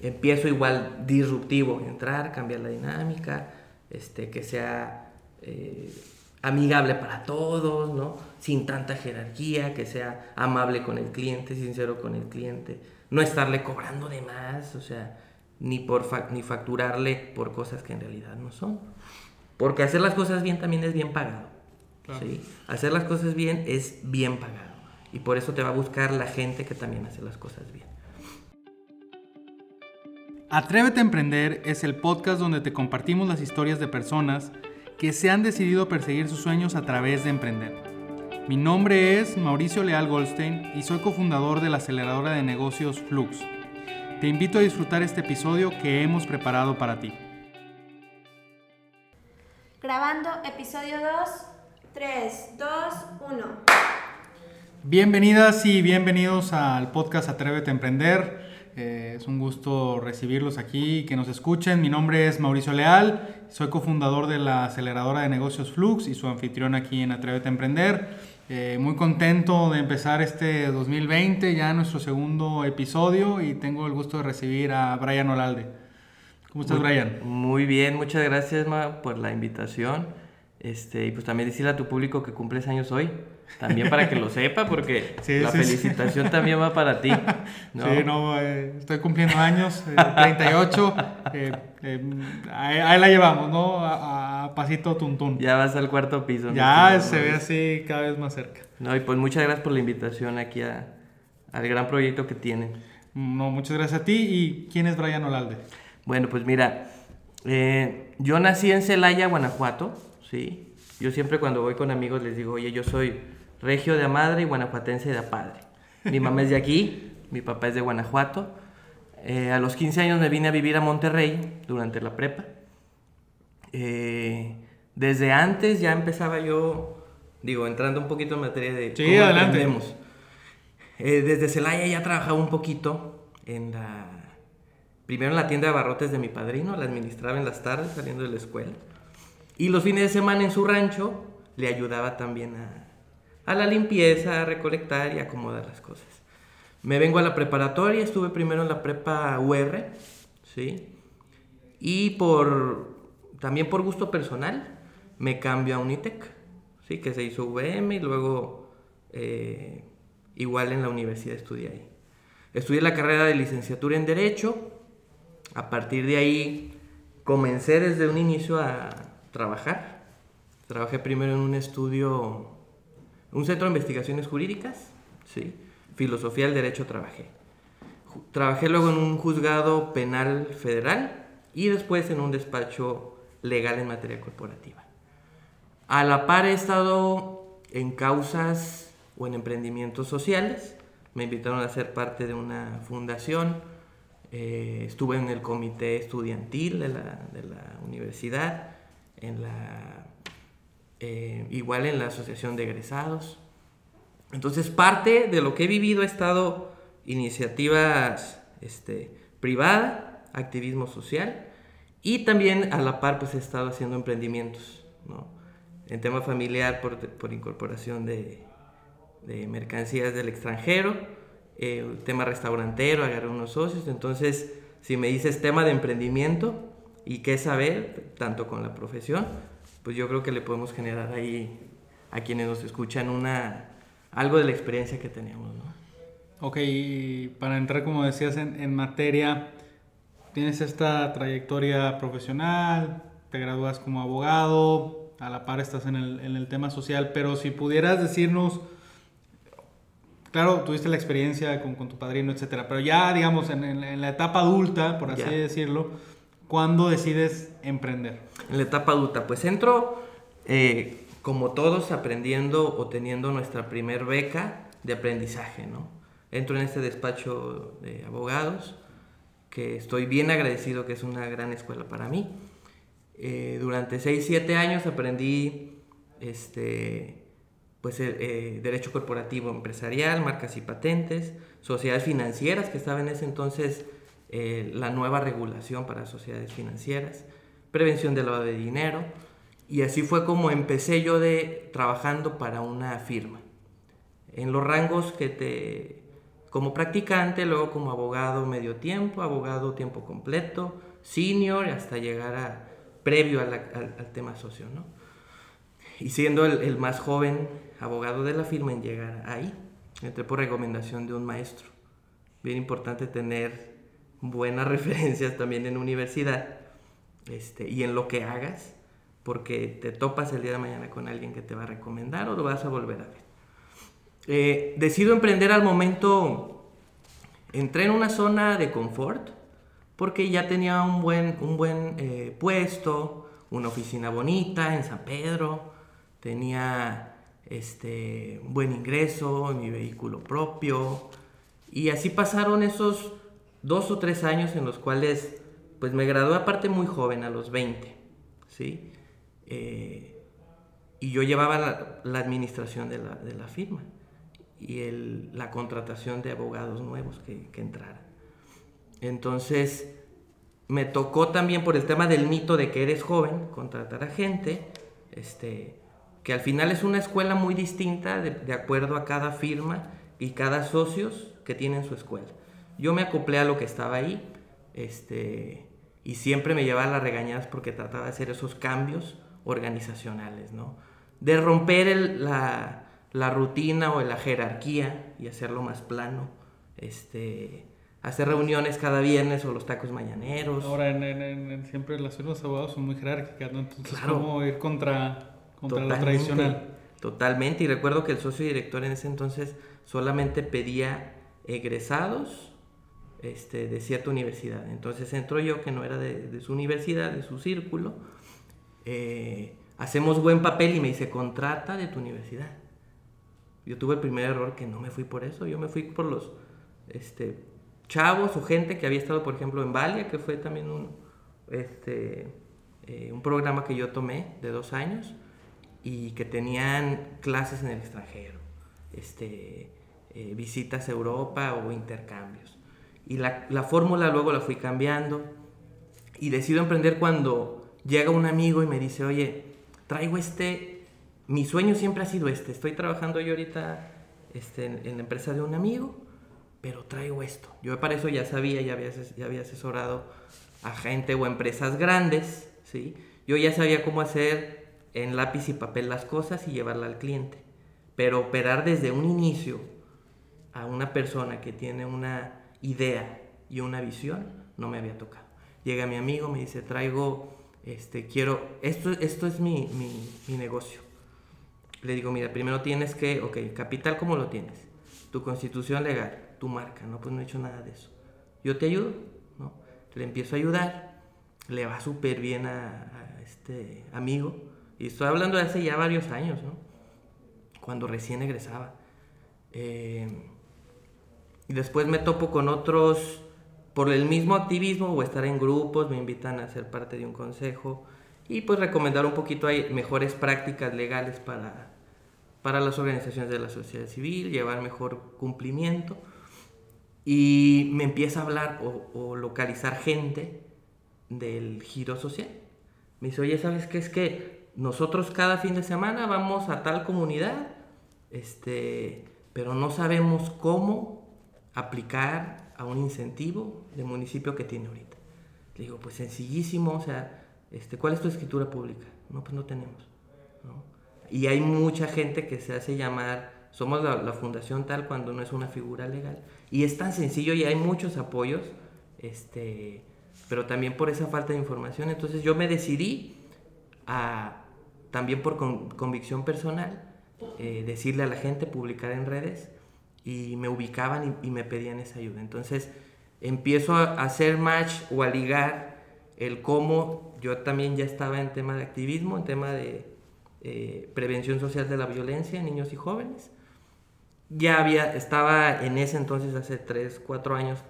empiezo igual disruptivo, entrar, cambiar la dinámica, este, que sea eh, amigable para todos, ¿no? Sin tanta jerarquía, que sea amable con el cliente, sincero con el cliente, no estarle cobrando de más, o sea, ni, por ni facturarle por cosas que en realidad no son. Porque hacer las cosas bien también es bien pagado. ¿sí? Hacer las cosas bien es bien pagado. Y por eso te va a buscar la gente que también hace las cosas bien. Atrévete a Emprender es el podcast donde te compartimos las historias de personas que se han decidido perseguir sus sueños a través de emprender. Mi nombre es Mauricio Leal Goldstein y soy cofundador de la aceleradora de negocios Flux. Te invito a disfrutar este episodio que hemos preparado para ti. Grabando episodio 2, 3, 2, 1. Bienvenidas y bienvenidos al podcast Atrévete a Emprender. Eh, es un gusto recibirlos aquí y que nos escuchen. Mi nombre es Mauricio Leal, soy cofundador de la aceleradora de negocios Flux y su anfitrión aquí en Atrévete a Emprender. Eh, muy contento de empezar este 2020, ya nuestro segundo episodio y tengo el gusto de recibir a Brian Olalde. ¿Cómo estás, Brian? Muy bien, muchas gracias Ma, por la invitación. Este, y pues también decirle a tu público que cumples años hoy. También para que lo sepa, porque la felicitación también va para ti. ¿no? Sí, no, eh, estoy cumpliendo años, 38. Eh, eh, ahí, la llevamos, ¿no? A, pasito tuntún. Ya vas al cuarto piso. Ya se ve así cada vez más cerca. No, y pues muchas gracias por la invitación aquí a, al gran proyecto que tienen. No, muchas gracias a ti. ¿Y quién es Brian Olalde? Bueno, pues mira, yo nací en Celaya, Guanajuato, ¿sí? Yo siempre cuando voy con amigos les digo, oye, yo soy regio de madre y guanajuatense de padre. Mi mamá es de aquí, mi papá es de Guanajuato. Eh, a los 15 años me vine a vivir a Monterrey durante la prepa. Eh, desde antes ya empezaba yo, digo, entrando un poquito en materia de... Sí, adelante. Eh, desde Celaya ya trabajaba un poquito en la... Primero en la tienda de barrotes de mi padrino, la administraba en las tardes saliendo de la escuela. Y los fines de semana en su rancho le ayudaba también a, a la limpieza, a recolectar y acomodar las cosas. Me vengo a la preparatoria, estuve primero en la prepa UR, ¿sí? Y por, también por gusto personal, me cambio a Unitec, ¿sí? Que se hizo VM y luego eh, igual en la universidad estudié ahí. Estudié la carrera de licenciatura en Derecho, a partir de ahí comencé desde un inicio a trabajar. Trabajé primero en un estudio un centro de investigaciones jurídicas, ¿sí? filosofía del derecho trabajé. Trabajé luego en un juzgado penal federal y después en un despacho legal en materia corporativa. A la par he estado en causas o en emprendimientos sociales. Me invitaron a ser parte de una fundación. Eh, estuve en el comité estudiantil de la, de la universidad, en la eh, igual en la asociación de egresados. Entonces, parte de lo que he vivido ha estado iniciativas este, privadas, activismo social, y también a la par pues he estado haciendo emprendimientos, ¿no? En tema familiar por, por incorporación de, de, mercancías del extranjero, eh, tema restaurantero, agarré unos socios, entonces si me dices tema de emprendimiento y qué saber, tanto con la profesión, pues yo creo que le podemos generar ahí a quienes nos escuchan una algo de la experiencia que tenemos, ¿no? Ok, para entrar, como decías, en, materia, tienes esta trayectoria profesional, te gradúas como abogado, a la par estás en el, en el tema social, pero si pudieras decirnos, claro, tuviste la experiencia con, con tu padrino, etcétera, pero ya, digamos, en, en, la etapa adulta, por así decirlo, ¿Cuándo decides emprender? En la etapa adulta, pues entro eh, como todos aprendiendo o teniendo nuestra primer beca de aprendizaje, ¿no? Entro en este despacho de abogados, que estoy bien agradecido que es una gran escuela para mí. Eh, durante 6, 7 años aprendí este, pues, eh, derecho corporativo empresarial, marcas y patentes, sociedades financieras, que estaba en ese entonces eh, la nueva regulación para sociedades financieras, prevención del lavado de dinero, y así fue como empecé yo de trabajando para una firma. En los rangos que te, como practicante, luego como abogado medio tiempo, abogado tiempo completo, senior, hasta llegar a previo al, tema socio, ¿no? Y siendo el, el, más joven abogado de la firma en llegar ahí, entré por recomendación de un maestro. Bien importante tener buenas referencias también en universidad este, y en lo que hagas, porque te topas el día de mañana con alguien que te va a recomendar o lo vas a volver a ver. Eh, decido emprender al momento, entré en una zona de confort, porque ya tenía un buen, un buen eh, puesto, una oficina bonita en San Pedro, tenía este, un buen ingreso, mi vehículo propio, y así pasaron esos dos o tres años en los cuales pues me gradué aparte muy joven, a los 20, ¿sí? Eh, y yo llevaba la, administración de la, de la, firma y la contratación de abogados nuevos que, entraran. Entonces, me tocó también por el tema del mito de que eres joven, contratar a gente, este, que al final es una escuela muy distinta de acuerdo a cada firma y cada socios que tienen su escuela. Yo me acoplé a lo que estaba ahí, este, y siempre me llevaba las regañadas porque trataba de hacer esos cambios organizacionales, ¿no? De romper la, la, rutina o la jerarquía y hacerlo más plano, este, hacer reuniones cada viernes o los tacos mañaneros. Ahora, en, siempre las firmas abogados son muy jerárquicas, ¿no? Entonces, ¿cómo ir contra, contra lo tradicional? Totalmente, y recuerdo que el socio director en ese entonces solamente pedía egresados este, de cierta universidad. Entonces entro yo, que no era de, su universidad, de su círculo, eh, hacemos buen papel y me dice, contrata de tu universidad. Yo tuve el primer error que no me fui por eso, yo me fui por los este, chavos o gente que había estado, por ejemplo, en Valia, que fue también un, este, eh, un programa que yo tomé de dos años y que tenían clases en el extranjero. Este, eh, visitas a Europa o intercambios. Y la, la fórmula luego la fui cambiando y decido emprender cuando llega un amigo y me dice, oye, traigo este, mi sueño siempre ha sido este, estoy trabajando yo ahorita este, en, la empresa de un amigo, pero traigo esto. Yo para eso ya sabía, ya había, ya había asesorado a gente o empresas grandes, ¿sí? Yo ya sabía cómo hacer en lápiz y papel las cosas y llevarla al cliente. Pero operar desde un inicio a una persona que tiene una idea y una visión, no me había tocado. Llega mi amigo, me dice, traigo, este, quiero, esto, esto es mi, mi, negocio. Le digo, mira, primero tienes que, ok, capital, ¿cómo lo tienes? Tu constitución legal, tu marca, no, pues no he hecho nada de eso. Yo te ayudo, ¿no? Le empiezo a ayudar, le va súper bien a, este amigo, y estoy hablando de hace ya varios años, ¿no? Cuando recién egresaba. Eh, y después me topo con otros por el mismo activismo o estar en grupos, me invitan a ser parte de un consejo y pues recomendar un poquito hay mejores prácticas legales para, para las organizaciones de la sociedad civil, llevar mejor cumplimiento. Y me empieza a hablar o, localizar gente del giro social. Me dice, oye, ¿sabes qué? Es que nosotros cada fin de semana vamos a tal comunidad, este, pero no sabemos cómo aplicar a un incentivo del municipio que tiene ahorita. Le digo, pues sencillísimo, o sea, este, ¿cuál es tu escritura pública? No, pues no tenemos. Y hay mucha gente que se hace llamar, somos la, fundación tal cuando no es una figura legal. Y es tan sencillo y hay muchos apoyos, este, pero también por esa falta de información. Entonces yo me decidí a, también por convicción personal, eh, decirle a la gente, publicar en redes, y me ubicaban y, me pedían esa ayuda. Entonces empiezo a hacer match o a ligar el cómo yo también ya estaba en tema de activismo, en tema de eh, prevención social de la violencia en niños y jóvenes. Ya había, estaba en ese entonces, hace 3, 4 años,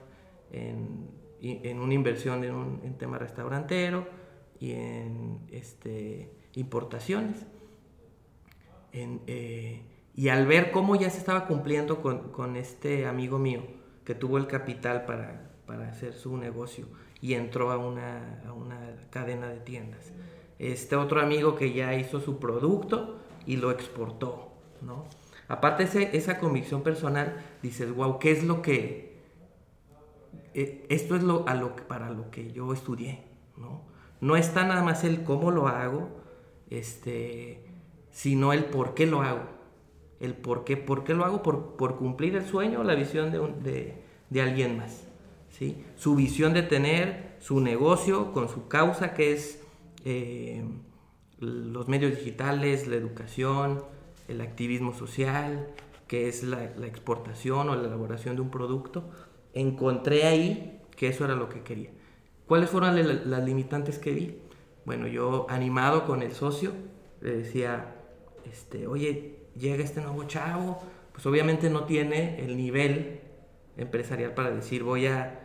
en, en una inversión en un tema restaurantero y en este, importaciones. En, eh, y al ver cómo ya se estaba cumpliendo con, con este amigo mío, que tuvo el capital para, para hacer su negocio y entró a una, a una, cadena de tiendas. Este otro amigo que ya hizo su producto y lo exportó, ¿no? Aparte ese, esa convicción personal, dices, wow, ¿qué es lo que... eh, esto es lo, a lo, para lo que yo estudié, ¿no? No está nada más el cómo lo hago, este, sino el por qué lo hago. El por qué, por qué lo hago, por, por cumplir el sueño o la visión de, de, de alguien más. ¿sí? Su visión de tener su negocio con su causa que es eh, los medios digitales, la educación, el activismo social, que es la, exportación o la elaboración de un producto. Encontré ahí que eso era lo que quería. ¿Cuáles fueron la- las limitantes que vi? Bueno, yo animado con el socio, le decía, este, oye, llega este nuevo chavo, pues obviamente no tiene el nivel empresarial para decir voy a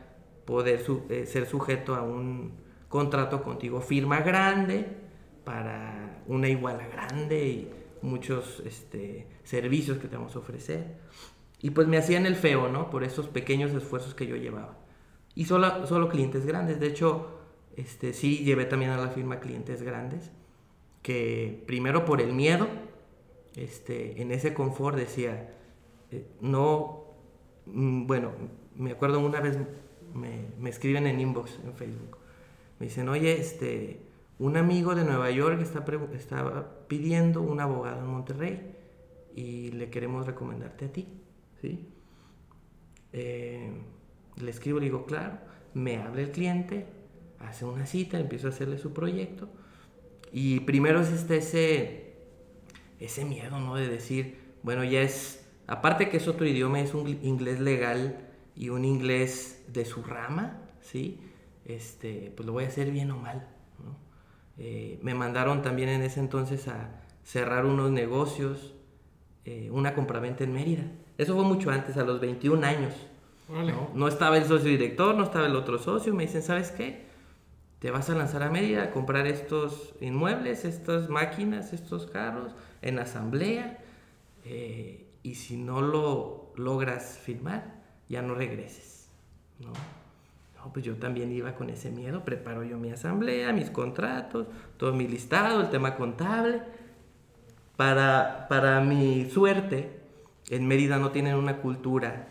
poder eh, ser sujeto a un contrato contigo, firma grande para una iguala grande y muchos este, servicios que te vamos a ofrecer. Y pues me hacían el feo, ¿no? Por esos pequeños esfuerzos que yo llevaba. Y solo, solo clientes grandes. De hecho, este, sí llevé también a la firma clientes grandes. Que primero por el miedo, este, en ese confort decía, eh, no, mm, bueno, me acuerdo una vez me, me escriben en inbox en Facebook. Me dicen, oye, este, un amigo de Nueva York está, está pidiendo un abogado en Monterrey y le queremos recomendarte a ti, ¿sí? Eh, le escribo, le digo, claro, me habla el cliente, hace una cita, empiezo a hacerle su proyecto y primero es este, ese miedo, ¿no? De decir, bueno, ya es, aparte que es otro idioma, es un inglés legal y un inglés de su rama, ¿sí? Este, pues lo voy a hacer bien o mal, ¿no? Eh, me mandaron también en ese entonces a cerrar unos negocios, eh, una compraventa en Mérida. Eso fue mucho antes, a los 21 años. ¿no? No estaba el socio director, no estaba el otro socio. Me dicen, ¿sabes qué? Te vas a lanzar a Mérida a comprar estos inmuebles, estas máquinas, estos carros en asamblea. eh, y si no lo logras firmar, ya no regreses. ¿no? Pues yo también iba con ese miedo. Preparo yo mi asamblea, mis contratos, todo mi listado, el tema contable. Para, para mi suerte, en Mérida no tienen una cultura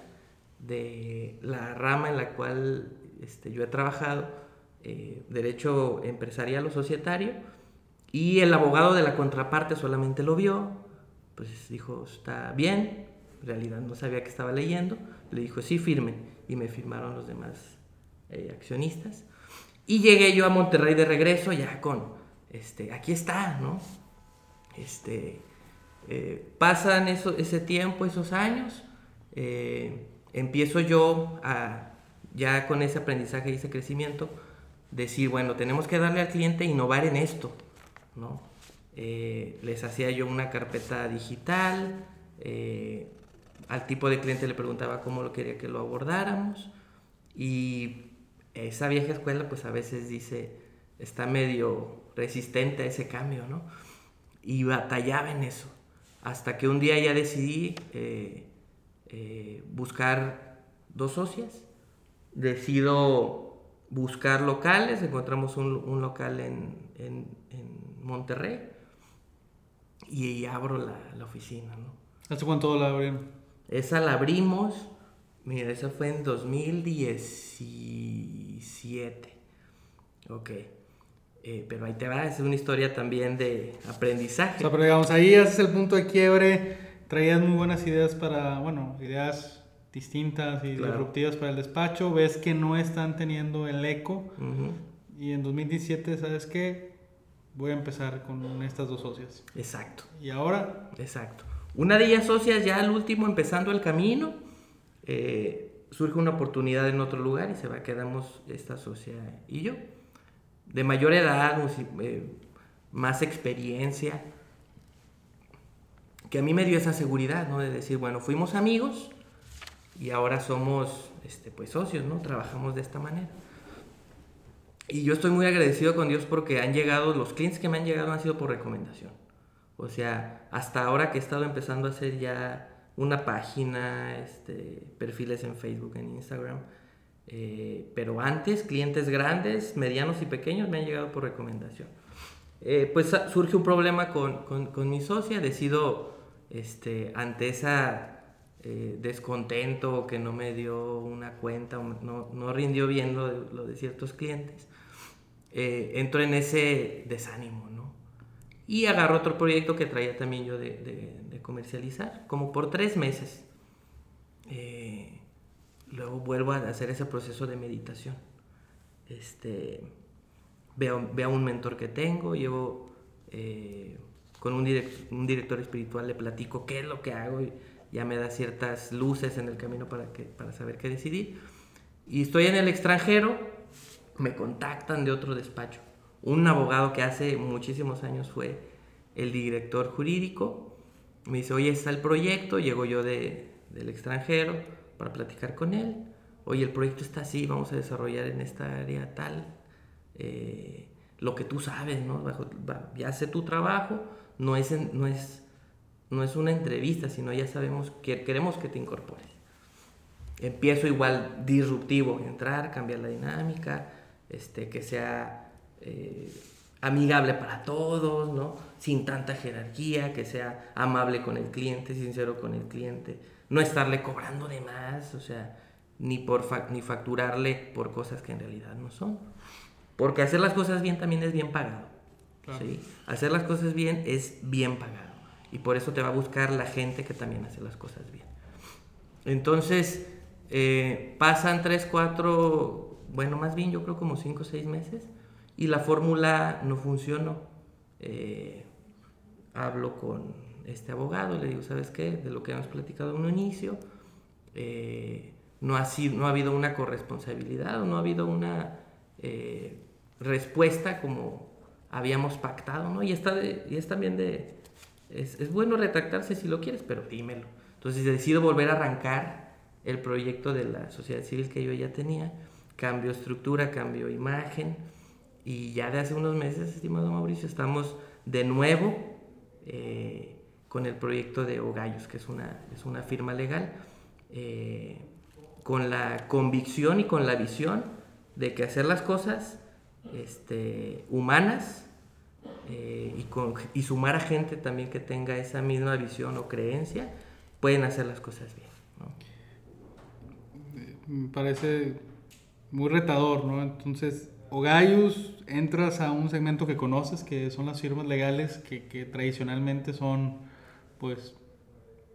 de la rama en la cual este, yo he trabajado, eh, derecho empresarial o societario, y el abogado de la contraparte solamente lo vio, pues dijo, está bien, en realidad no sabía que estaba leyendo, le dijo, sí, firme, y me firmaron los demás eh, accionistas. Y llegué yo a Monterrey de regreso ya con, este, aquí está, ¿no? Este, eh, pasan eso, ese tiempo, esos años, empiezo yo a, ya con ese aprendizaje y ese crecimiento, decir, bueno, tenemos que darle al cliente innovar en esto, ¿no? Eh, les hacía yo una carpeta digital, eh, al tipo de cliente le preguntaba cómo lo quería que lo abordáramos y esa vieja escuela pues a veces dice, está medio resistente a ese cambio, ¿no? Y batallaba en eso, hasta que un día ya decidí eh, buscar dos socias, decido buscar locales, encontramos un, un local en, en, en Monterrey y, y abro la, la oficina, ¿no? ¿Hace cuánto la abrieron? Esa la abrimos, mira, esa fue en 2017. Ok. Eh, pero ahí te va, es una historia también de O aprendizaje. sea, pero digamos, ahí haces el punto de quiebre, traías muy buenas ideas para, bueno, ideas distintas y Claro. disruptivas para el despacho, ves que no están teniendo el eco y en 2017, ¿sabes qué? Voy a empezar con estas dos socias. Exacto, Y ahora, exacto. Una de ellas socias ya al último empezando el camino, eh, surge una oportunidad en otro lugar y se va, quedamos esta socia y yo. De mayor edad, eh, más experiencia, que a mí me dio esa seguridad, ¿no? De decir, bueno, fuimos amigos y ahora somos, este, pues, socios, ¿no? Trabajamos de esta manera. Y yo estoy muy agradecido con Dios porque han llegado, los clientes que me han llegado han sido por recomendación. O sea, hasta ahora que he estado empezando a hacer ya una página, este, perfiles en Facebook, en Instagram. eh, pero antes, clientes grandes, medianos y pequeños me han llegado por recomendación. Eh, pues surge un problema con, con- con mi socia, decido este, ante esa eh, descontento que no me dio una cuenta, no, no rindió bien lo de, de ciertos clientes, eh, entro en ese desánimo, ¿no? Y agarro otro proyecto que traía también yo de, comercializar, como por tres meses. Eh, luego vuelvo a hacer ese proceso de meditación. Este, veo, veo un mentor que tengo, llevo eh, con un, direct, un, director espiritual, le platico qué es lo que hago y ya me da ciertas luces en el camino para, que, para saber qué decidir. Y estoy en el extranjero, me contactan de otro despacho. Un abogado que hace muchísimos años fue el director jurídico. Me dice, oye, está el proyecto, llego yo de, del extranjero para platicar con él. Oye, el proyecto está así, vamos a desarrollar en esta área tal. Eh, lo que tú sabes, ¿no? ya sé tu trabajo, no es, no, es, no es una entrevista, sino ya sabemos que queremos que te incorpores. Empiezo igual disruptivo, entrar, cambiar la dinámica, este, que sea eh, amigable para todos, ¿no? Sin tanta jerarquía, que sea amable con el cliente, sincero con el cliente, no estarle cobrando de más, o sea, ni, por ni facturarle por cosas que en realidad no son. Porque hacer las cosas bien también es bien pagado. Claro. ¿sí? Hacer las cosas bien es bien pagado. Y por eso te va a buscar la gente que también hace las cosas bien. Entonces, eh, pasan 3, 4, bueno, más bien yo creo como 5 o 6 meses y la fórmula no funcionó. Eh, hablo con este abogado, le digo, ¿sabes qué? De lo que hemos platicado en un inicio, eh, no, ha sido, no ha habido una corresponsabilidad o no ha habido una respuesta como habíamos pactado, ¿no? Y, está y es también de, es, es, bueno retractarse si lo quieres, pero dímelo. Entonces decido volver a arrancar el proyecto de la sociedad civil que yo ya tenía, cambio estructura, cambio imagen, y ya de hace unos meses, estimado Mauricio, estamos de nuevo eh, con el proyecto de Ogallos, que es una, es una firma legal, eh, con la convicción y con la visión de que hacer las cosas este, humanas eh, y, con, y, sumar a gente también que tenga esa misma visión o creencia, pueden hacer las cosas bien. ¿no? Me parece muy retador, ¿no? Entonces, Ogayus, entras a un segmento que conoces, que son las firmas legales, que, que tradicionalmente son, pues,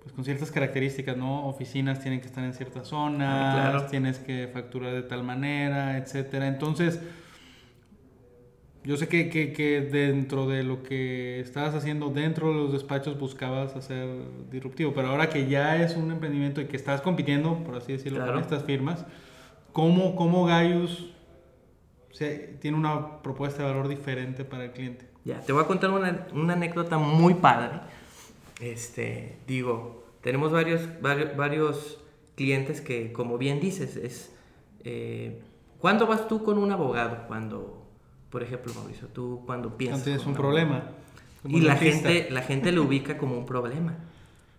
pues, con ciertas características, ¿no? Oficinas tienen que estar en ciertas zonas, ah, claro. tienes que facturar de tal manera, etcétera. Entonces, yo sé que, que, que, dentro de lo que estabas haciendo dentro de los despachos buscabas hacer disruptivo, pero ahora que ya es un emprendimiento y que estás compitiendo, por así decirlo, claro. con estas firmas, ¿cómo, cómo Gaius o sea, tiene una propuesta de valor diferente para el cliente. Ya, te voy a contar una, una anécdota muy padre. Este, digo, tenemos varios, varios, varios clientes que, como bien dices, es... Eh, ¿Cuándo vas tú con un abogado? Cuando, por ejemplo, Mauricio, tú cuando piensas... Cuando tienes un problema. Y la gente, la gente lo ubica como un problema.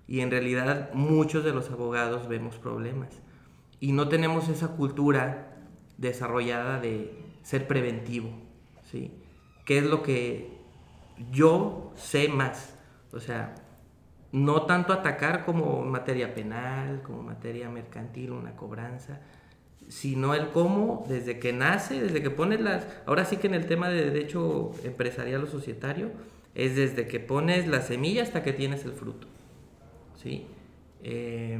Y en realidad muchos de los abogados vemos problemas. Y no tenemos esa cultura desarrollada de ser preventivo, ¿sí? ¿Qué es lo que yo sé más? O sea, no tanto atacar como materia penal, como materia mercantil, una cobranza, sino el cómo, desde que nace, desde que pones las... Ahora sí que en el tema de derecho empresarial o societario, es desde que pones la semilla hasta que tienes el fruto, ¿sí? Eh,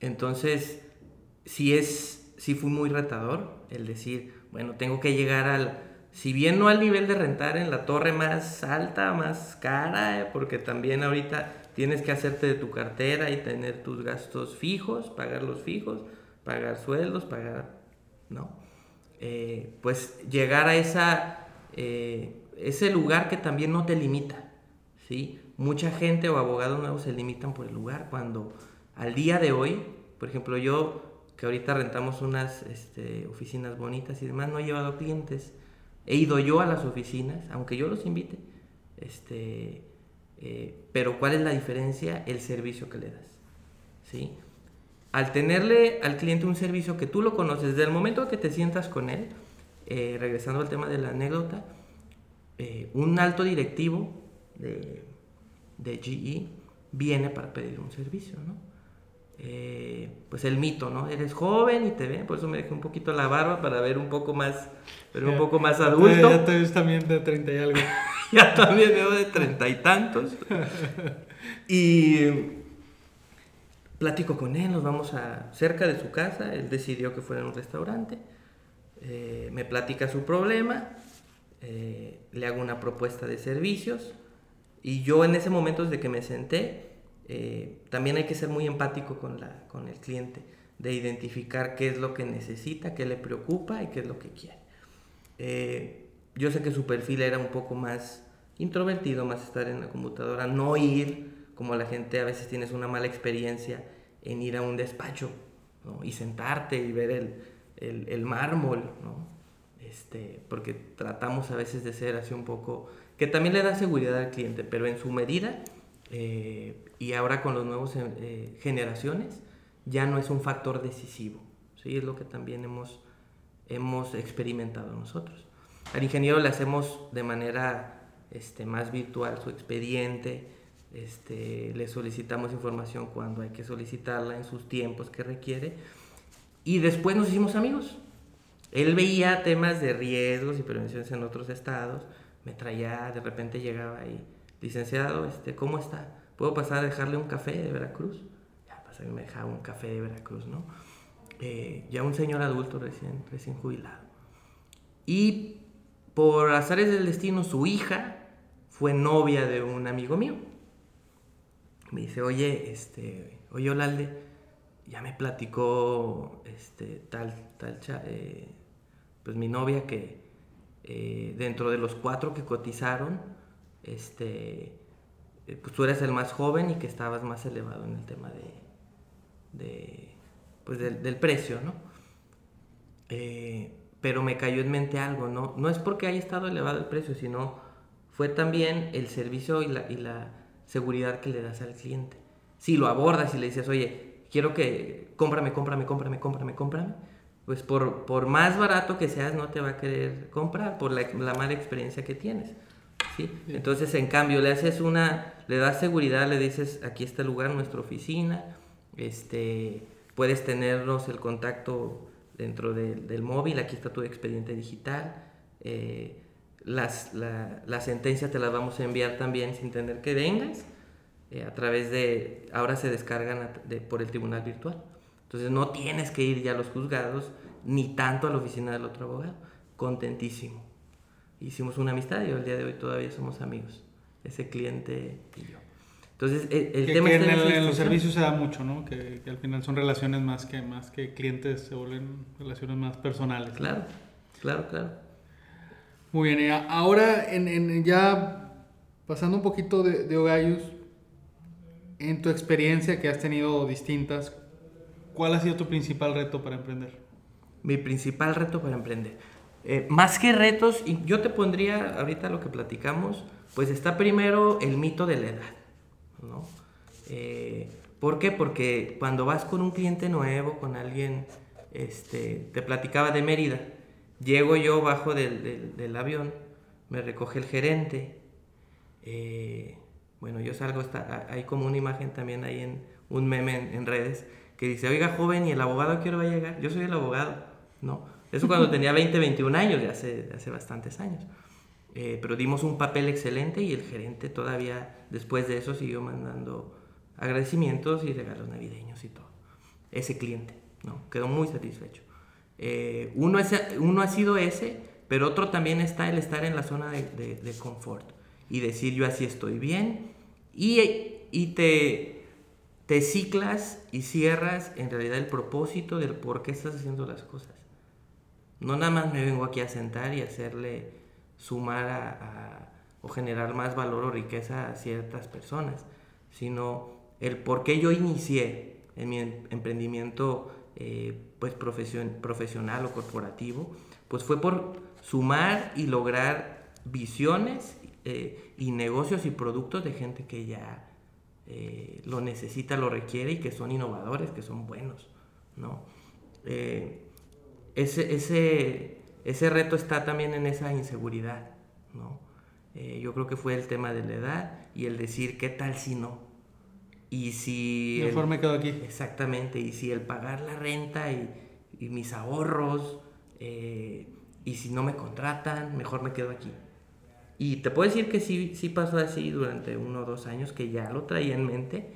entonces, si es sí fue muy retador el decir, bueno, tengo que llegar al, si bien no al nivel de rentar en la torre más alta, más cara, eh, porque también ahorita tienes que hacerte de tu cartera y tener tus gastos fijos, pagar los fijos, pagar sueldos, pagar, ¿no? Eh, pues llegar a esa, eh, ese lugar que también no te limita, ¿sí? Mucha gente o abogados nuevos se limitan por el lugar cuando al día de hoy, por ejemplo, yo que ahorita rentamos unas este, oficinas bonitas y demás, no he llevado clientes. He ido yo a las oficinas, aunque yo los invite. Este, eh, pero ¿cuál es la diferencia? El servicio que le das. ¿sí? Al tenerle al cliente un servicio que tú lo conoces, desde el momento que te sientas con él, eh, regresando al tema de la anécdota, eh, un alto directivo de, de GE viene para pedir un servicio, ¿no? Eh, pues el mito, ¿no? Eres joven y te ven, por eso me dejé un poquito la barba para ver un poco más, ver un poco más adulto. Ya te ves también de 30 y algo. ya también veo de treinta y tantos. y platico con él, nos vamos a cerca de su casa, él decidió que fuera en un restaurante, eh, me platica su problema, eh, le hago una propuesta de servicios y yo en ese momento desde que me senté, eh, también hay que ser muy empático con, la, con el cliente, de identificar qué es lo que necesita, qué le preocupa y qué es lo que quiere. yo sé que su perfil era un poco más introvertido, más estar en la computadora, no ir como la gente a veces tienes una mala experiencia en ir a un despacho y sentarte y ver el, el, mármol, ¿no? este, porque tratamos a veces de ser así un poco, que también le da seguridad al cliente, pero en su medida, eh, y ahora con las nuevas eh, generaciones, ya no es un factor decisivo, ¿sí? es lo que también hemos, hemos experimentado nosotros. Al ingeniero le hacemos de manera este, más virtual su expediente, este, le solicitamos información cuando hay que solicitarla en sus tiempos que requiere. Y después nos hicimos amigos. Él veía temas de riesgos y prevenciones en otros estados. Me traía, de repente llegaba ahí, licenciado, este, ¿cómo está? ¿Puedo pasar a dejarle un café de Veracruz? Ya, pasé y me dejaba un café de Veracruz, ¿no? Eh, ya un señor adulto recién, recién jubilado. Y por azares del destino, su hija fue novia de un amigo mío me dice, oye, este, oye Olalde, ya me platicó este, tal, tal, eh, pues mi novia que eh, dentro de los cuatro que cotizaron, este, eh, pues tú eres el más joven y que estabas más elevado en el tema de, pues del, precio, ¿no? pero me cayó en mente algo, ¿no? No es porque haya estado elevado el precio, sino fue también el servicio y la seguridad que le das al cliente. Si lo abordas y le dices, oye, quiero que cómprame, cómprame, cómprame, cómprame, cómprame, pues por, por más barato que seas no te va a querer comprar por la, la mala experiencia que tienes. ¿sí? Entonces, en cambio, le haces una, le das seguridad, le dices, aquí está el lugar, nuestra oficina, este, puedes tenernos el contacto dentro del móvil, aquí está tu expediente digital. Eh, las, la, la, sentencia te la vamos a enviar también sin tener que vengas. Eh, a través de, ahora se descargan por el tribunal virtual. Entonces no tienes que ir ya a los juzgados, ni tanto a la oficina del otro abogado. Contentísimo. Hicimos una amistad y el día de hoy todavía somos amigos, ese cliente y yo. Entonces, el, tema que en, los servicios se da mucho, ¿no? Que, que, al final son relaciones más que, más que clientes, se vuelven relaciones más personales. Claro, claro, claro. Muy bien, ahora en, ya pasando un poquito de, de en tu experiencia que has tenido distintas, ¿cuál ha sido tu principal reto para emprender? Mi principal reto para emprender. Eh, más que retos, yo te pondría ahorita lo que platicamos, pues está primero el mito de la edad, ¿no? Eh, ¿Por qué? Porque cuando vas con un cliente nuevo, con alguien, este, te platicaba de Mérida, Llego yo bajo del, avión, me recoge el gerente. Eh, bueno, yo salgo, está, hay como una imagen también ahí en un meme en, redes que dice, oiga joven, ¿y el abogado quiero va a llegar? Yo soy el abogado, ¿no? Eso cuando tenía 20, 21 años, de hace, hace bastantes años. Eh, pero dimos un papel excelente y el gerente todavía después de eso siguió mandando agradecimientos y regalos navideños y todo. Ese cliente, ¿no? Quedó muy satisfecho. Eh, uno, es, uno ha sido ese, pero otro también está el estar en la zona de, confort y decir yo así estoy bien y, y te, te ciclas y cierras en realidad el propósito del por qué estás haciendo las cosas. No nada más me vengo aquí a sentar y hacerle sumar o generar más valor o riqueza a ciertas personas, sino el por qué yo inicié en mi em, emprendimiento eh, pues profesional o corporativo, pues fue por sumar y lograr visiones eh, y negocios y productos de gente que ya eh, lo necesita, lo requiere y que son innovadores, que son buenos, ¿no? ese, ese, ese reto está también en esa inseguridad, ¿no? yo creo que fue el tema de la edad y el decir, ¿qué tal si no? Y si... Mejor me quedo aquí. Exactamente, y si el pagar la renta y, y mis ahorros, eh, y si no me contratan, mejor me quedo aquí. Y te puedo decir que sí, sí pasó así durante uno o dos años, que ya lo traía en mente.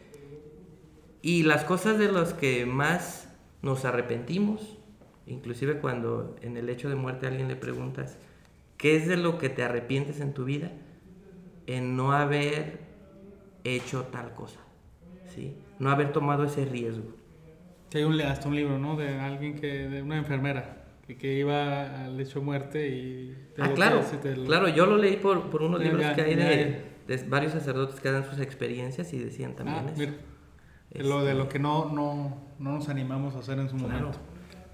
Y las cosas de las que más nos arrepentimos, inclusive cuando en el hecho de muerte a alguien le preguntas, ¿qué es de lo que te arrepientes en tu vida? En no haber hecho tal cosa, ¿sí? No haber tomado ese riesgo. Hay un, hasta un libro, ¿no? De alguien que, de una enfermera, que, que iba al hecho de muerte y... te Ah, claro, te- te lo- claro, yo lo leí por, por unos Ya, libros que hay de, de varios sacerdotes que dan sus experiencias y decían también Ah, eso. mira, lo, de lo que no, no, no nos animamos a hacer en su Claro. momento.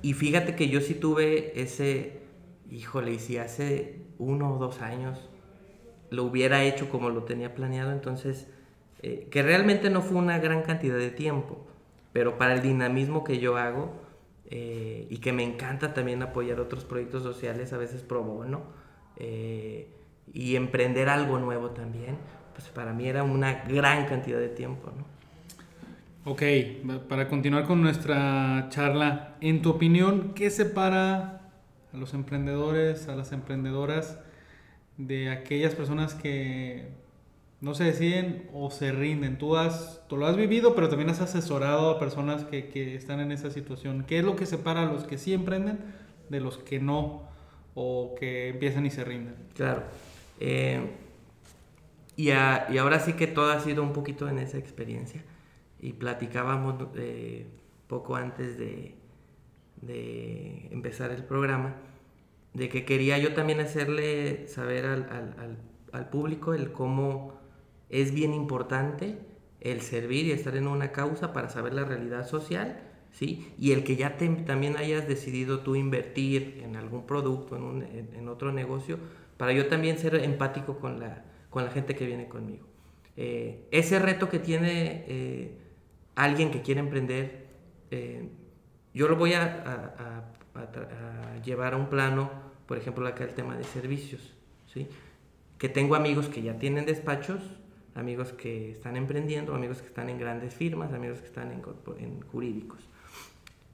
Y fíjate que yo sí tuve ese, híjole, y si hace uno o dos años lo hubiera hecho como lo tenía planeado, entonces, eh, que realmente no fue una gran cantidad de tiempo, pero para el dinamismo que yo hago eh, y que me encanta también apoyar otros proyectos sociales, a veces pro bono, eh, y emprender algo nuevo también, pues para mí era una gran cantidad de tiempo, ¿no? Ok, para continuar con nuestra charla, en tu opinión, ¿qué separa a los emprendedores, a las emprendedoras, de aquellas personas que no se deciden o se rinden? Tú, has, lo has vivido, pero también has asesorado a personas que, que están en esa situación. ¿Qué es lo que separa a los que sí emprenden de los que no o que empiezan y se rinden? Claro. Eh, y, a- y ahora sí que todo ha sido un poquito en esa experiencia. Y platicábamos eh, poco antes de, de empezar el programa de que quería yo también hacerle saber al- al- al público el cómo es bien importante el servir y estar en una causa para saber la realidad social, ¿sí? Y el que ya te- también hayas decidido tú invertir en algún producto, en, un- en- otro negocio, para yo también ser empático con la, con la gente que viene conmigo. Eh, ese reto que tiene eh, alguien que quiere emprender, eh, yo lo voy a llevar a un plano, por ejemplo, acá el tema de servicios, ¿sí? Que tengo amigos que ya tienen despachos, amigos que están emprendiendo, amigos que están en grandes firmas, amigos que están en, en jurídicos.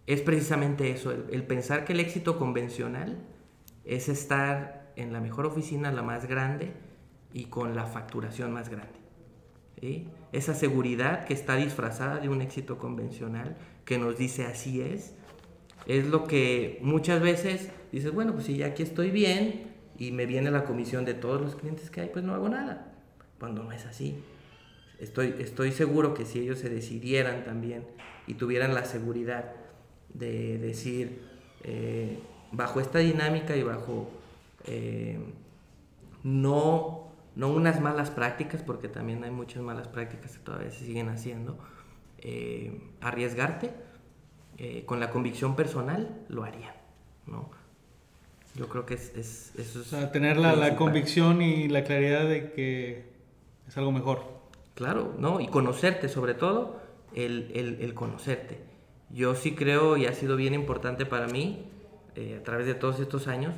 Es precisamente eso, el, el pensar que el éxito convencional es estar en la mejor oficina, la más grande y con la facturación más grande. ¿sí? Esa seguridad que está disfrazada de un éxito convencional, que nos dice así es, es lo que muchas veces dices, bueno, pues si ya aquí estoy bien y me viene la comisión de todos los clientes que hay, pues no hago nada. Cuando no es así. Estoy, estoy seguro que si ellos se decidieran también y tuvieran la seguridad de decir, eh, bajo esta dinámica y bajo eh, no, no unas malas prácticas, porque también hay muchas malas prácticas que todavía se siguen haciendo, eh, arriesgarte con la convicción personal, lo harían, ¿no? Yo creo que es, es- eso O sea, tener la, la convicción y la claridad de que es algo mejor. Claro, ¿no? Y conocerte, sobre todo, el, el- conocerte. Yo sí creo, y ha sido bien importante para mí, eh, a través de todos estos años,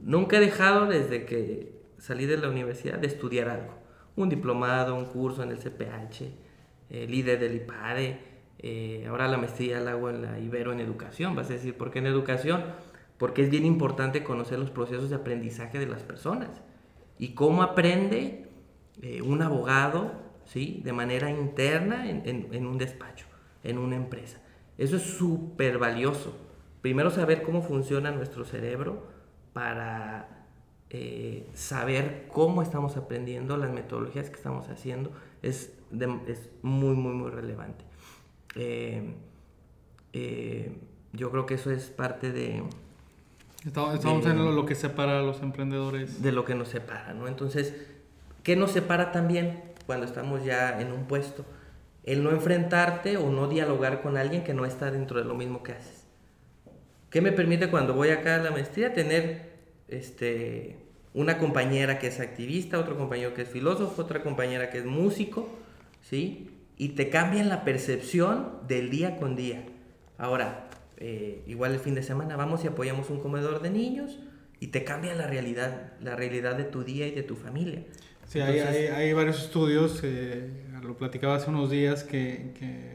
nunca he dejado desde que salí de la universidad de estudiar algo. Un diplomado, un curso en el CPH, líder del IPADE, eh, ahora la maestría la hago en la Ibero en educación. Vas a decir, ¿por qué en educación? Porque es bien importante conocer los procesos de aprendizaje de las personas y cómo aprende eh, un abogado, ¿sí? De manera interna en, en- en un despacho, en una empresa. Eso es súper valioso. Primero saber cómo funciona nuestro cerebro para eh, saber cómo estamos aprendiendo, las metodologías que estamos haciendo, es, de- es muy, muy, muy relevante. Eh, eh, yo creo que eso es parte de, Estamos, estamos De- en lo, lo que separa a los emprendedores. de lo que nos separa, ¿no? Entonces, ¿qué nos separa también cuando estamos ya en un puesto? El no enfrentarte o no dialogar con alguien que no está dentro de lo mismo que haces. ¿Qué me permite cuando voy acá a la maestría tener este, una compañera que es activista, otro compañero que es filósofo, otra compañera que es músico, ¿sí? Y te cambian la percepción del día con día. Ahora, eh, igual el fin de semana vamos y apoyamos un comedor de niños y te cambia la realidad, la realidad de tu día y de tu familia. Sí, hay, hay, hay, varios estudios, eh, lo platicaba hace unos días, que, que,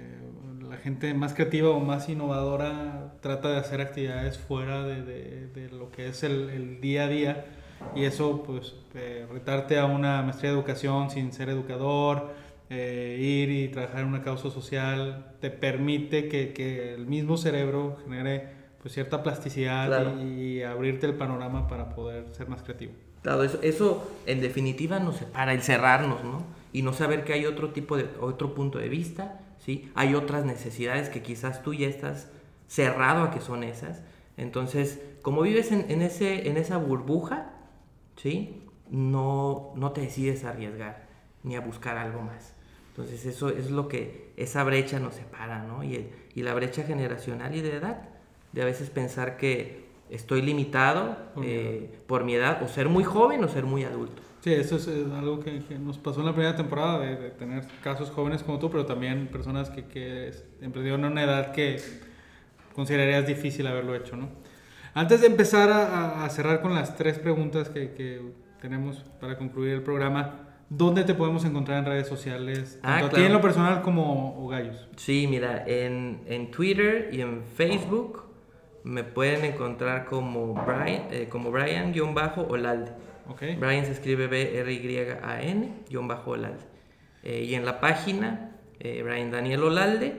la gente más creativa o más innovadora trata de hacer actividades fuera de, de, de lo que es el, el, día a día y eso pues eh, retarte a una maestría de educación sin ser educador, eh, ir y trabajar en una causa social, te permite que, que el mismo cerebro genere pues cierta plasticidad claro. y, y, abrirte el panorama para poder ser más creativo. Claro, eso, eso en definitiva nos separa, el cerrarnos, ¿no? Y no saber que hay otro tipo de, otro punto de vista, ¿sí? Hay otras necesidades que quizás tú ya estás cerrado a que son esas. Entonces, como vives en, en ese, en esa burbuja, ¿sí? No, no te decides a arriesgar ni a buscar algo más. Entonces, eso es lo que esa brecha nos separa, ¿no? Y, y la brecha generacional y de edad, de a veces pensar que estoy limitado por, eh, mi por mi edad, o ser muy joven o ser muy adulto. Sí, eso es, es algo que, que, nos pasó en la primera temporada, de, de, tener casos jóvenes como tú, pero también personas que, que emprendieron en una edad que considerarías difícil haberlo hecho, ¿no? Antes de empezar a, a cerrar con las tres preguntas que, que, tenemos para concluir el programa, ¿dónde te podemos encontrar en redes sociales? Ah, tanto claro. en lo personal como Gallos. Sí, mira, en, en Twitter y en Facebook me pueden encontrar como Brian, eh, como Brian-Olalde. Okay. Brian se escribe B-R-Y-A-N-Olalde. Eh, y en la página, eh, Brian Daniel Olalde,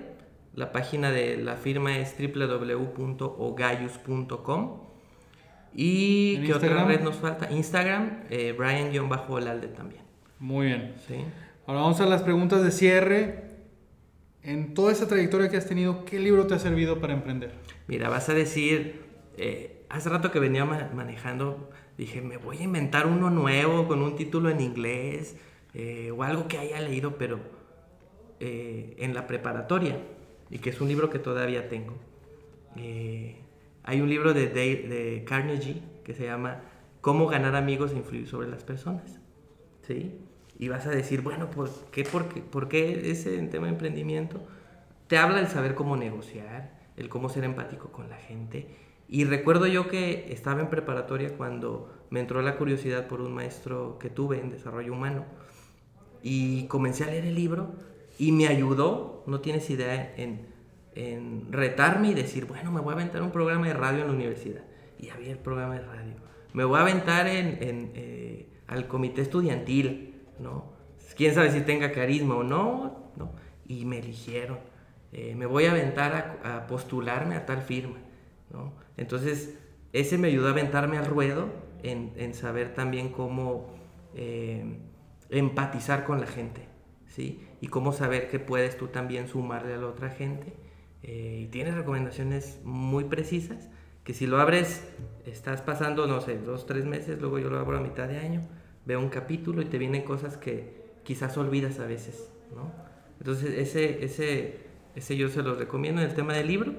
la página de la firma es www.ogayus.com. ¿Y qué Instagram? otra red nos falta? Instagram, eh, Brian-Olalde también. Muy bien. Sí. Ahora vamos a las preguntas de cierre. En toda esa trayectoria que has tenido, ¿qué libro te ha servido para emprender? Mira, vas a decir, eh, hace rato que venía manejando, dije, me voy a inventar uno nuevo con un título en inglés eh, o algo que haya leído, pero eh, en la preparatoria, y que es un libro que todavía tengo. Eh, hay un libro de, de Carnegie que se llama Cómo ganar amigos e influir sobre las personas. ¿Sí? Y vas a decir, bueno, ¿por qué, por qué, por qué ese tema de emprendimiento? Te habla del saber cómo negociar, el cómo ser empático con la gente. Y recuerdo yo que estaba en preparatoria cuando me entró la curiosidad por un maestro que tuve en desarrollo humano. Y comencé a leer el libro y me ayudó, no tienes idea, en, en retarme y decir, bueno, me voy a aventar un programa de radio en la universidad. Y había el programa de radio. Me voy a aventar en, en eh, al comité estudiantil ¿no? Quién sabe si tenga carisma o no, ¿no? Y me eligieron. Eh, me voy a aventar a, postularme a tal firma, ¿no? Entonces, ese me ayudó a aventarme al ruedo en, en saber también cómo eh, empatizar con la gente, ¿sí? Y cómo saber que puedes tú también sumarle a la otra gente. Eh, y tienes recomendaciones muy precisas que si lo abres, estás pasando, no sé, dos, tres meses, luego yo lo abro a mitad de año veo un capítulo y te vienen cosas que quizás olvidas a veces, ¿no? Entonces, ese, ese, ese yo se los recomiendo en el tema del libro.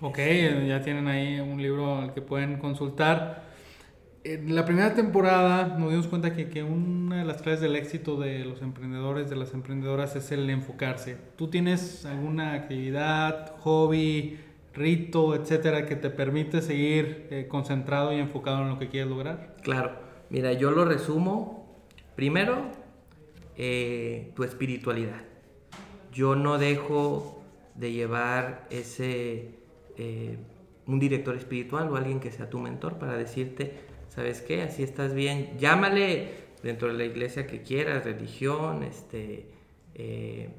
Ok, ya tienen ahí un libro al que pueden consultar. En la primera temporada nos dimos cuenta que, que una de las claves del éxito de los emprendedores, de las emprendedoras, es el enfocarse. ¿Tú tienes alguna actividad, hobby, rito, etcétera, que te permite seguir eh, concentrado y enfocado en lo que quieres lograr? Claro. Mira, yo lo resumo. Primero, eh, tu espiritualidad. Yo no dejo de llevar ese, eh, un director espiritual o alguien que sea tu mentor para decirte, ¿sabes qué? Así estás bien. Llámale dentro de la iglesia que quieras, religión, este, eh,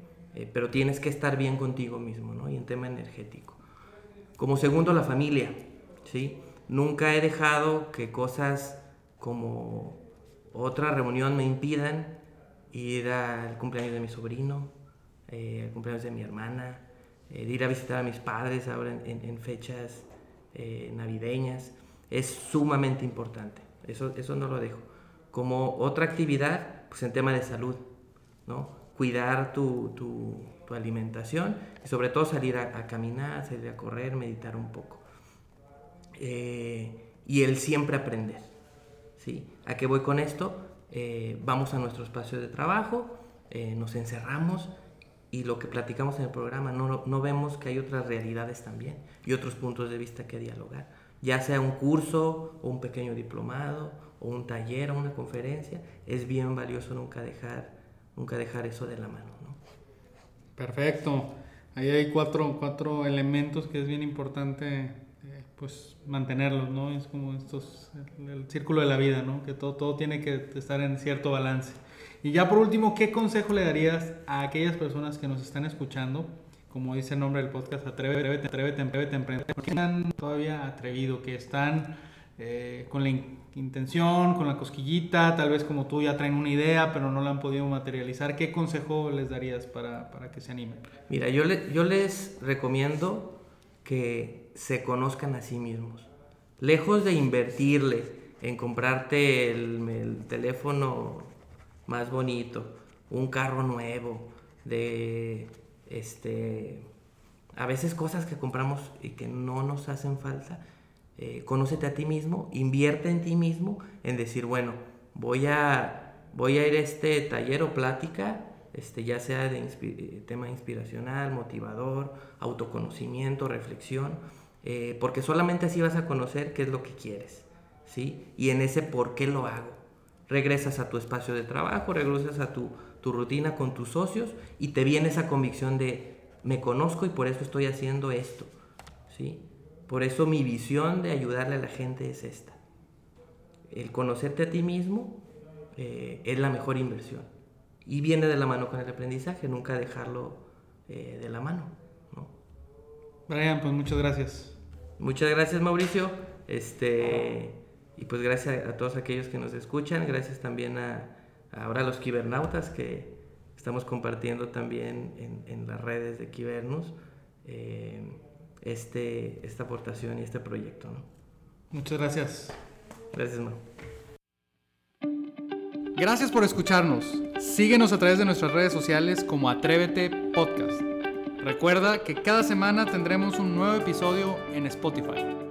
pero tienes que estar bien contigo mismo, ¿no? Y en tema energético. Como segundo, la familia, ¿sí? Nunca he dejado que cosas como otra reunión me impidan ir al cumpleaños de mi sobrino, eh, al cumpleaños de mi hermana, eh, ir a visitar a mis padres ahora en, en, en fechas eh, navideñas. Es sumamente importante, eso, eso no lo dejo. Como otra actividad, pues en tema de salud, ¿no? Cuidar tu, tu, alimentación y sobre todo salir a, a, caminar, salir a correr, meditar un poco. Eh, y el siempre aprender. ¿Sí? ¿A qué voy con esto? Eh, vamos a nuestro espacio de trabajo, eh, nos encerramos y lo que platicamos en el programa, no, no, vemos que hay otras realidades también y otros puntos de vista que dialogar. ya sea un curso o un pequeño diplomado o un taller o una conferencia, es bien valioso nunca dejar, nunca dejar eso de la mano. ¿no? Perfecto. Ahí hay cuatro, cuatro elementos que es bien importante pues mantenerlos, ¿no? Es como estos, el, el, círculo de la vida, ¿no? Que todo, todo tiene que estar en cierto balance. Y ya por último, ¿qué consejo le darías a aquellas personas que nos están escuchando? Como dice el nombre del podcast, atrévete, atrévete, atrévete, emprender. Que están todavía atrevido, que están eh, con la in intención, con la cosquillita, tal vez como tú ya traen una idea, pero no la han podido materializar. ¿Qué consejo les darías para, para que se animen? Mira, yo, le, yo les recomiendo que se conozcan a sí mismos. Lejos de invertirle en comprarte el, el teléfono más bonito, un carro nuevo, de este a veces cosas que compramos y que no nos hacen falta, eh, conócete a ti mismo, invierte en ti mismo, en decir, bueno, voy a, voy a ir a este taller o plática, este, ya sea de tema inspiracional, motivador, autoconocimiento, reflexión, eh, porque solamente así vas a conocer qué es lo que quieres, ¿sí? Y en ese por qué lo hago. Regresas a tu espacio de trabajo, regresas a tu, tu rutina con tus socios y te viene esa convicción de me conozco y por eso estoy haciendo esto, ¿sí? Por eso mi visión de ayudarle a la gente es esta. El conocerte a ti mismo eh, es la mejor inversión. Y viene de la mano con el aprendizaje, nunca dejarlo eh, de la mano. ¿no? Brian, pues muchas gracias. Muchas gracias Mauricio. Este, y pues gracias a todos aquellos que nos escuchan. Gracias también a, a ahora a los kibernautas que estamos compartiendo también en, en las redes de Kibernus. Eh, este, esta aportación y este proyecto. ¿no? Muchas gracias. Gracias, Mau. Gracias por escucharnos. Síguenos a través de nuestras redes sociales como Atrévete Podcast. Recuerda que cada semana tendremos un nuevo episodio en Spotify.